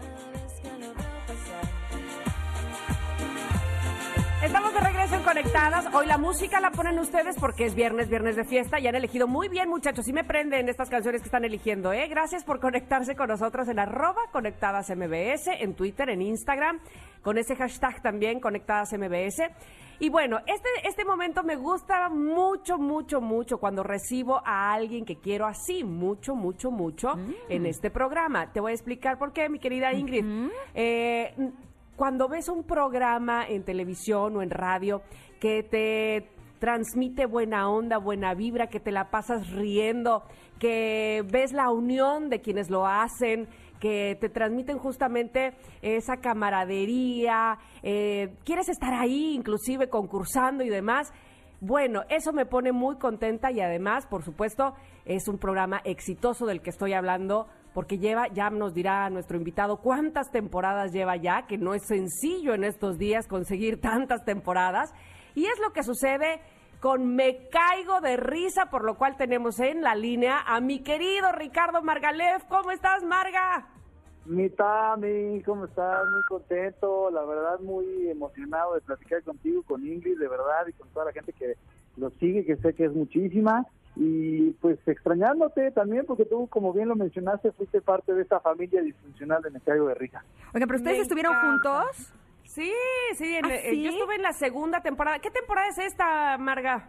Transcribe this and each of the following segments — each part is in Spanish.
cada vez que lo veo pasar. Estamos de regreso en Conectadas. Hoy la música la ponen ustedes porque es viernes, viernes de fiesta y han elegido muy bien, muchachos. Y me prenden estas canciones que están eligiendo, ¿eh? Gracias por conectarse con nosotros en arroba Conectadas MBS, en Twitter, en Instagram, con ese hashtag también, Conectadas MBS. Y bueno, este, este momento me gusta mucho, mucho, mucho cuando recibo a alguien que quiero así, mucho, mucho, mucho en Mm. este programa. Te voy a explicar por qué, mi querida Ingrid. Eh, cuando ves un programa en televisión o en radio que te transmite buena onda, buena vibra, que te la pasas riendo, que ves la unión de quienes lo hacen, que te transmiten justamente esa camaradería, eh, quieres estar ahí inclusive concursando y demás. Bueno, eso me pone muy contenta y además, por supuesto, es un programa exitoso del que estoy hablando porque lleva, ya nos dirá nuestro invitado cuántas temporadas lleva ya, que no es sencillo en estos días conseguir tantas temporadas. Y es lo que sucede con Me Caigo de Risa, por lo cual tenemos en la línea a mi querido Ricardo Margalef. ¿Cómo estás, Marga? Mi Tami, ¿cómo estás? Muy contento, la verdad muy emocionado de platicar contigo, con Ingrid, de verdad, y con toda la gente que lo sigue, que sé que es muchísima. Y pues extrañándote también, porque tú, como bien lo mencionaste, fuiste parte de esta familia disfuncional de Me Caigo de Risa. Oigan, pero ustedes Me estuvieron encanta. juntos. Sí, sí, en- ¿Ah, eh, sí? yo estuve en la segunda temporada. ¿Qué temporada es esta, Marga?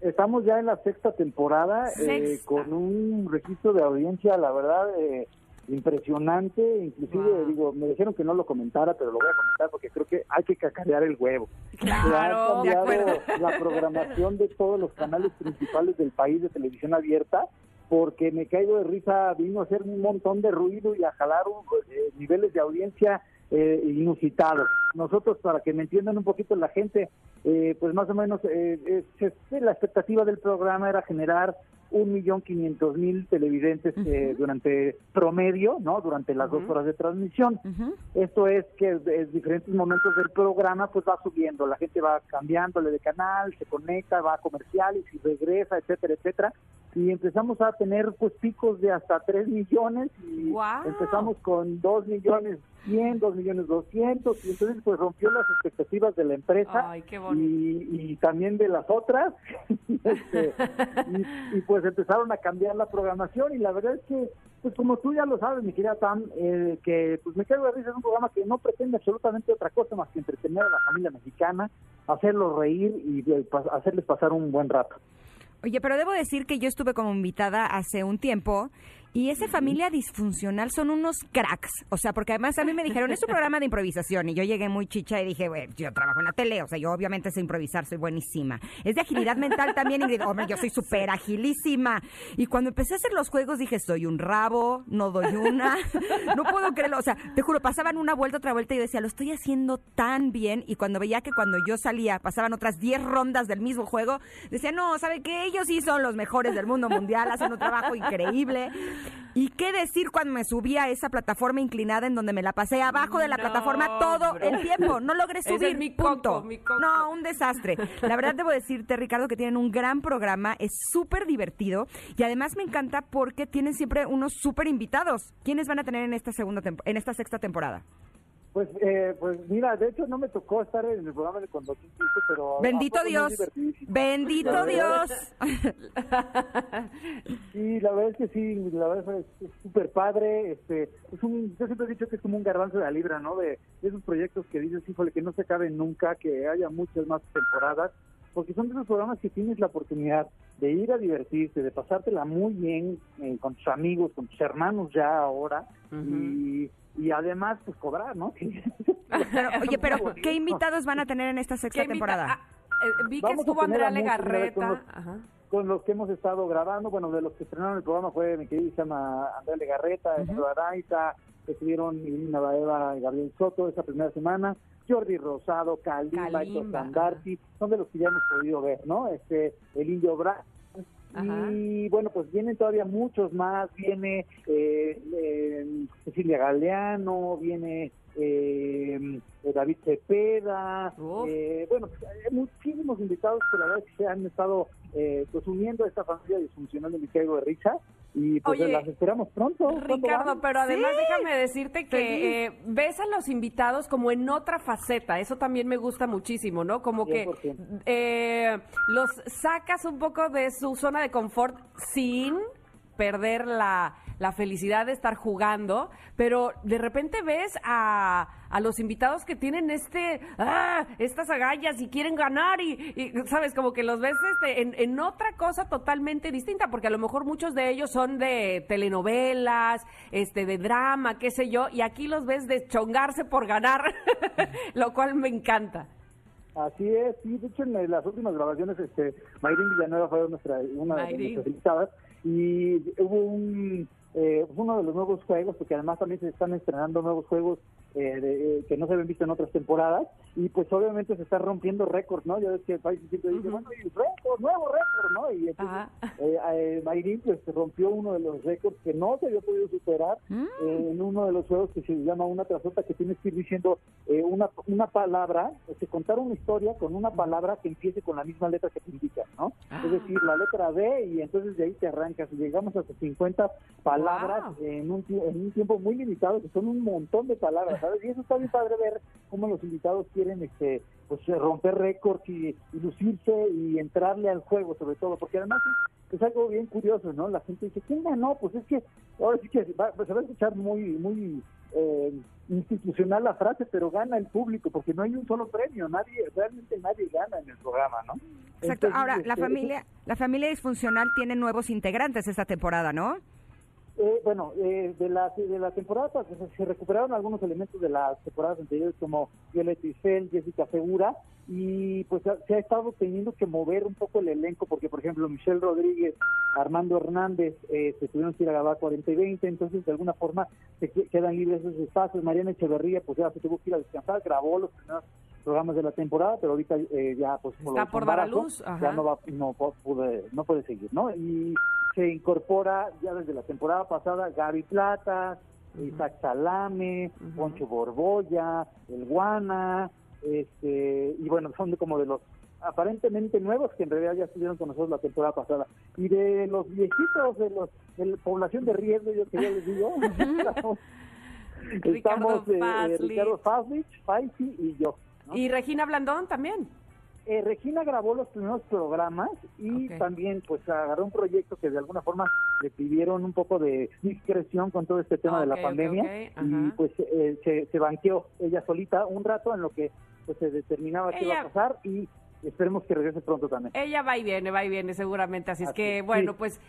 Estamos ya en la sexta temporada, eh, con un registro de audiencia, la verdad, eh, impresionante. Inclusive, Wow. digo, me dijeron que no lo comentara, pero lo voy a comentar porque creo que hay que cacarear el huevo. Claro, cambiado la programación de todos los canales principales del país de televisión abierta porque me caigo de risa, vino a hacer un montón de ruido y a jalar un- eh, niveles de audiencia eh, inusitados. Nosotros, para que me entiendan un poquito la gente, eh, pues más o menos eh, eh, la expectativa del programa era generar un millón quinientos mil televidentes eh, durante promedio, ¿no? Durante las dos horas de transmisión. Esto es que en diferentes momentos del programa pues va subiendo, la gente va cambiándole de canal, se conecta, va a comerciales y regresa, etcétera, etcétera. Y empezamos a tener pues picos de hasta 3 millones y empezamos con 2 millones 100, 2 millones 200 y entonces pues rompió las expectativas de la empresa Ay, qué bonito. y, y también de las otras Este, y, y, pues empezaron a cambiar la programación y la verdad es que pues como tú ya lo sabes mi querida Tam eh, que pues me quedo de risa es un programa que no pretende absolutamente otra cosa más que entretener a la familia mexicana hacerlos reír y eh, pas- hacerles pasar un buen rato. Oye, pero debo decir que yo estuve como invitada hace un tiempo y esa familia disfuncional son unos cracks. O sea, porque además a mí me dijeron, es un programa de improvisación. Y yo llegué muy chicha y dije, güey, yo trabajo en la tele. O sea, yo obviamente sé improvisar, soy buenísima. Es de agilidad mental también, Ingrid. Hombre, yo soy súper agilísima. Y cuando empecé a hacer los juegos dije, soy un rabo, no doy una. No puedo creerlo. O sea, te juro, pasaban una vuelta, otra vuelta y yo decía, lo estoy haciendo tan bien. Y cuando veía que cuando yo salía pasaban otras 10 rondas del mismo juego, decía, no, ¿sabe qué? Ellos sí son los mejores del mundo mundial, hacen un trabajo increíble. ¿Y qué decir cuando me subí a esa plataforma inclinada en donde me la pasé abajo de la No, plataforma todo bro. el tiempo? No logré es subir, mi punto. coco, mi coco. No, un desastre. La verdad debo decirte, Ricardo, que tienen un gran programa, es súper divertido y además me encanta porque tienen siempre unos súper invitados. ¿Quiénes van a tener en esta segunda en esta sexta temporada? Pues eh, pues mira de hecho no me tocó estar en el programa de cuando tú pero Bendito Dios. Bendito Dios. Sí, la verdad es que sí, la verdad es es súper padre. Este, es un, yo siempre he dicho que es como un garbanzo de la libra, ¿no? De, de esos proyectos que dices, híjole, que no se acaben nunca, que haya muchas más temporadas, porque son de esos programas que tienes la oportunidad de ir a divertirte, de pasártela muy bien eh, con tus amigos, con tus hermanos ya ahora, y, y además, pues cobrar, ¿no? Pero, oye, pero. ¿qué invitados van a tener en esta ¿Qué sexta temporada? Ah, eh, vi que Vamos estuvo Andrea Legarreta. con los- Ajá. con los que hemos estado grabando, bueno, de los que estrenaron el programa fue mi queridísima Andrea Legarreta, Eduardo Araiza, estuvieron Irina Baeva y Gabriel Soto esa primera semana, Jordi Rosado, Kalimba, Héctor Kalimba, Sandarti, son de los que ya hemos podido ver, ¿no? Este, el Indio Bra Y bueno, pues vienen todavía muchos más, viene eh, eh, Cecilia Galeano, viene eh, David Cepeda, Uf. eh, bueno, pues, hay muchísimos invitados que la verdad es que se han estado eh, pues uniendo a esta familia disfuncional de Miquel de Risa y pues Oye, las esperamos pronto. ¿Cuándo Ricardo, pero además Sí. déjame decirte que eh, ves a los invitados como en otra faceta, eso también me gusta muchísimo, ¿no? Como que 100%. eh, los sacas un poco de su zona de confort sin perder la, la felicidad de estar jugando, pero de repente ves a, a los invitados que tienen este ah, estas agallas y quieren ganar y, y, sabes como que los ves este, en, en otra cosa totalmente distinta porque a lo mejor muchos de ellos son de telenovelas este de drama qué sé yo y aquí los ves deschongarse por ganar lo cual me encanta. Así es, sí, de hecho en las últimas grabaciones, este, Mayrin Villanueva fue nuestra, una de nuestras invitadas y hubo un, eh, uno de los nuevos juegos, porque además también se están estrenando nuevos juegos eh, de- eh, que no se habían visto en otras temporadas y pues obviamente se está rompiendo récords, ¿no? Ya ves que el país siempre dice, bueno, y récord, nuevo récord, ¿no? Y entonces eh, eh, Mayrin pues rompió uno de los récords que no se había podido superar Mm. eh, en uno de los juegos que se llama una tras otra, que tienes que ir diciendo eh, una, una palabra, o sea, contar una historia con una palabra que empiece con la misma letra que te indica, ¿no? Ah. Es decir, la letra B y entonces de ahí te arrancas y llegamos hasta 50 palabras Wow. en, un, en un tiempo muy limitado, que son un montón de palabras, ¿sabes? Y eso está bien padre ver cómo los invitados quieren este pues romper récords y, y lucirse y entrarle al juego sobre todo, porque además es, es algo bien curioso, ¿no? La gente dice, ¿quién ganó? Pues es que ahora sí que va- se va a escuchar muy, muy eh, institucional la frase, pero gana el público, porque no hay un solo premio, nadie, realmente nadie gana en el programa, ¿no? Exacto. Entonces, Ahora, la este, familia, la familia disfuncional tiene nuevos integrantes esta temporada, ¿no? Eh, bueno, eh, de la de la temporada pasada se, recuperaron algunos elementos de las temporadas anteriores como Violeta Isfel, Jessica Segura y pues se ha estado teniendo que mover un poco el elenco porque por ejemplo Michelle Rodríguez, Armando Hernández eh, se tuvieron que ir a grabar 40 y 20, entonces de alguna forma se que- quedan libres esos espacios. Mariana Echeverría pues ya se tuvo que ir a descansar, grabó los primeros programas de la temporada, pero ahorita eh, ya pues como Está por dar a embarazo, luz, ajá. ya no va no pude no puede seguir, ¿no? Y se incorpora ya desde la temporada pasada Gaby Plata, Isaac Salame, Ujú. Poncho Borbolla, El Guana, este, y bueno, son de como de los aparentemente nuevos que en realidad ya estuvieron con nosotros la temporada pasada. Y de los viejitos, de los de la población de riesgo, yo que ya les digo, estamos, Ricardo estamos, eh, eh. Ricardo Faslich, Faisi y yo. ¿No? y Regina Blandón también Eh, Regina grabó los primeros programas y también pues agarró un proyecto que de alguna forma le pidieron un poco de discreción con todo este tema de la pandemia y pues eh, se, se banqueó ella solita un rato en lo que pues se determinaba qué iba a Ella- pasar y esperemos que regrese pronto también. Ella va y viene, va y viene seguramente, así es que bueno, sí. pues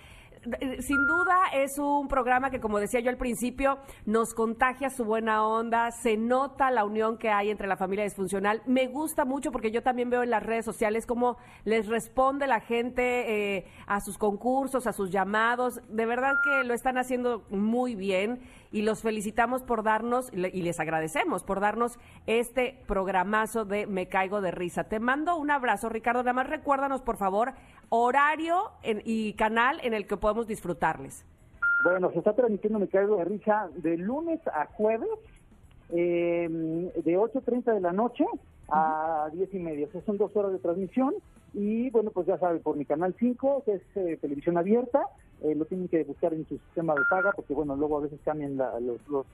sin duda es un programa que como decía yo al principio, nos contagia su buena onda, se nota la unión que hay entre la familia disfuncional. Me gusta mucho porque yo también veo en las redes sociales cómo les responde la gente eh, a sus concursos, a sus llamados. De verdad que lo están haciendo muy bien y los felicitamos por darnos y les agradecemos por darnos este programazo de Me Caigo de Risa. Te mando un abrazo, Ricardo. Nada más recuérdanos, por favor, horario en- y canal en el que podemos disfrutarles. Bueno, se está transmitiendo Me Caigo de Risa de lunes a jueves, eh, de 8.30 de la noche a 10 y media. O sea, son dos horas de transmisión. Y bueno, pues ya sabe, por mi canal 5, que es eh, televisión abierta, eh, lo tienen que buscar en su sistema de paga, porque bueno, luego a veces cambian la- los, los,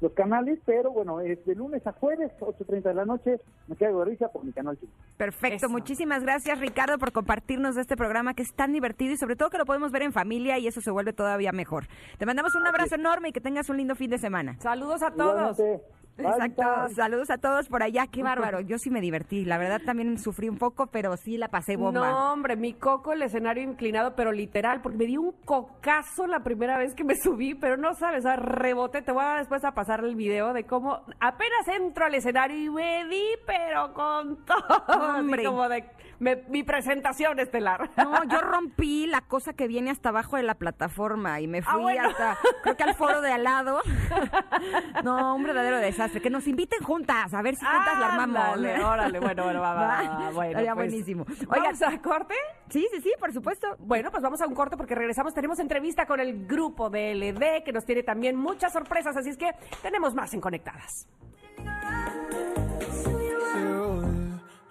los canales, pero bueno, es de lunes a jueves, 8.30 de la noche, Me Caigo de Risa por mi canal 5. Perfecto, Eso. muchísimas gracias Ricardo por compartirnos este programa que es tan divertido y sobre todo que lo podemos ver en familia y eso se vuelve todavía mejor. Te mandamos un abrazo enorme y que tengas un lindo fin de semana. Saludos a todos. Igualmente, Exacto, saludos a todos por allá, qué bárbaro, yo sí me divertí, la verdad también sufrí un poco, pero sí la pasé bomba. No, hombre, mi coco, el escenario inclinado, pero literal, porque me di un cocazo la primera vez que me subí, pero no sabes, o sea, reboté. Te voy a después a pasar el video de cómo apenas entro al escenario y me di, pero con todo. así Hombre. como de me- mi presentación estelar. No, yo rompí la cosa que viene hasta abajo de la plataforma y me fui Ah, bueno. hasta, creo que al foro de al lado. No, un verdadero desastre. Que nos inviten juntas, a ver si juntas la armamos. Ándale, órale, bueno, bueno, va, va, va, bueno. Pues, buenísimo. ¿Vamos a corte? Sí, sí, sí, por supuesto. Bueno, pues vamos a un corte porque regresamos. Tenemos entrevista con el grupo de LD que nos tiene también muchas sorpresas, así es que tenemos más en Conectadas.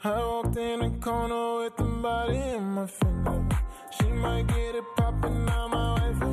I walked in the corner with the body in my finger. She might get it poppin', now my wife